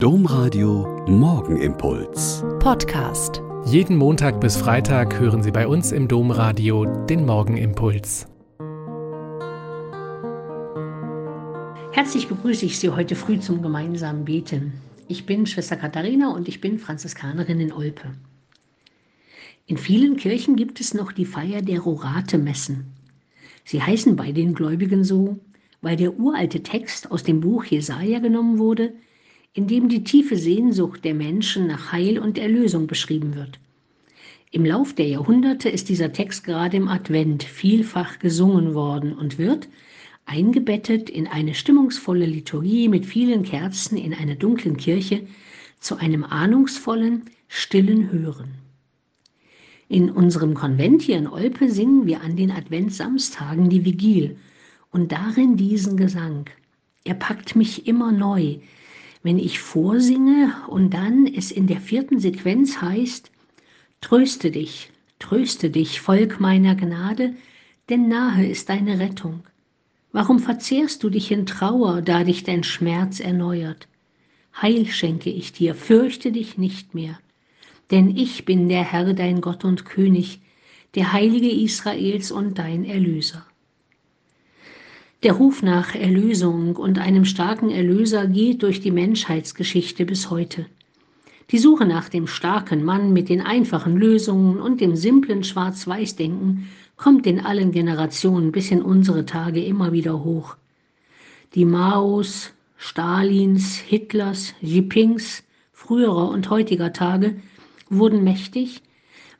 Domradio Morgenimpuls. Podcast. Jeden Montag bis Freitag hören Sie bei uns im Domradio den Morgenimpuls. Herzlich begrüße ich Sie heute früh zum gemeinsamen Beten. Ich bin Schwester Katharina und ich bin Franziskanerin in Olpe. In vielen Kirchen gibt es noch die Feier der Rorate-Messen. Sie heißen bei den Gläubigen so, weil der uralte Text aus dem Buch Jesaja genommen wurde, in dem die tiefe Sehnsucht der Menschen nach Heil und Erlösung beschrieben wird. Im Lauf der Jahrhunderte ist dieser Text gerade im Advent vielfach gesungen worden und wird, eingebettet in eine stimmungsvolle Liturgie mit vielen Kerzen in einer dunklen Kirche, zu einem ahnungsvollen, stillen Hören. In unserem Konvent hier in Olpe singen wir an den Adventsamstagen die Vigil und darin diesen Gesang. Er packt mich immer neu, wenn ich vorsinge und dann es in der vierten Sequenz heißt, Tröste dich, tröste dich, Volk meiner Gnade, denn nahe ist deine Rettung. Warum verzehrst du dich in Trauer, da dich dein Schmerz erneuert? Heil schenke ich dir, fürchte dich nicht mehr, denn ich bin der Herr dein Gott und König, der Heilige Israels und dein Erlöser. Der Ruf nach Erlösung und einem starken Erlöser geht durch die Menschheitsgeschichte bis heute. Die Suche nach dem starken Mann mit den einfachen Lösungen und dem simplen Schwarz-Weiß-Denken kommt in allen Generationen bis in unsere Tage immer wieder hoch. Die Maos, Stalins, Hitlers, Jipings früherer und heutiger Tage wurden mächtig,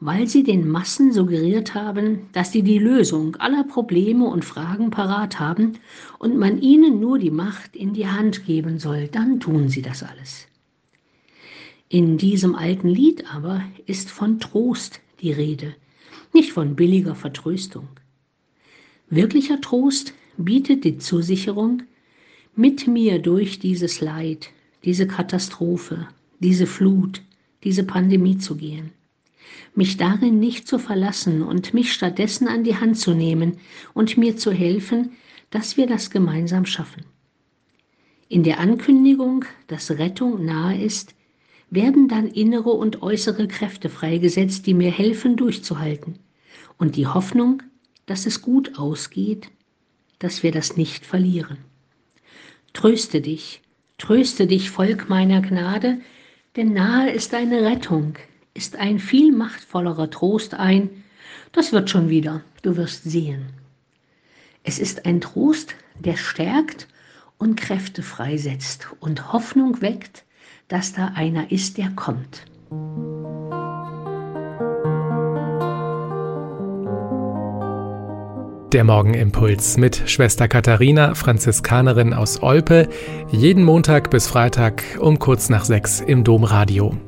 weil sie den Massen suggeriert haben, dass sie die Lösung aller Probleme und Fragen parat haben und man ihnen nur die Macht in die Hand geben soll, dann tun sie das alles. In diesem alten Lied aber ist von Trost die Rede, nicht von billiger Vertröstung. Wirklicher Trost bietet die Zusicherung, mit mir durch dieses Leid, diese Katastrophe, diese Flut, diese Pandemie zu gehen mich darin nicht zu verlassen und mich stattdessen an die Hand zu nehmen und mir zu helfen, dass wir das gemeinsam schaffen. In der Ankündigung, dass Rettung nahe ist, werden dann innere und äußere Kräfte freigesetzt, die mir helfen durchzuhalten, und die Hoffnung, dass es gut ausgeht, dass wir das nicht verlieren. Tröste dich, tröste dich, Volk meiner Gnade, denn nahe ist deine Rettung, ist ein viel machtvollerer Trost ein, das wird schon wieder, du wirst sehen. Es ist ein Trost, der stärkt und Kräfte freisetzt und Hoffnung weckt, dass da einer ist, der kommt. Der Morgenimpuls mit Schwester Katharina, Franziskanerin aus Olpe, jeden Montag bis Freitag um kurz nach sechs im Domradio.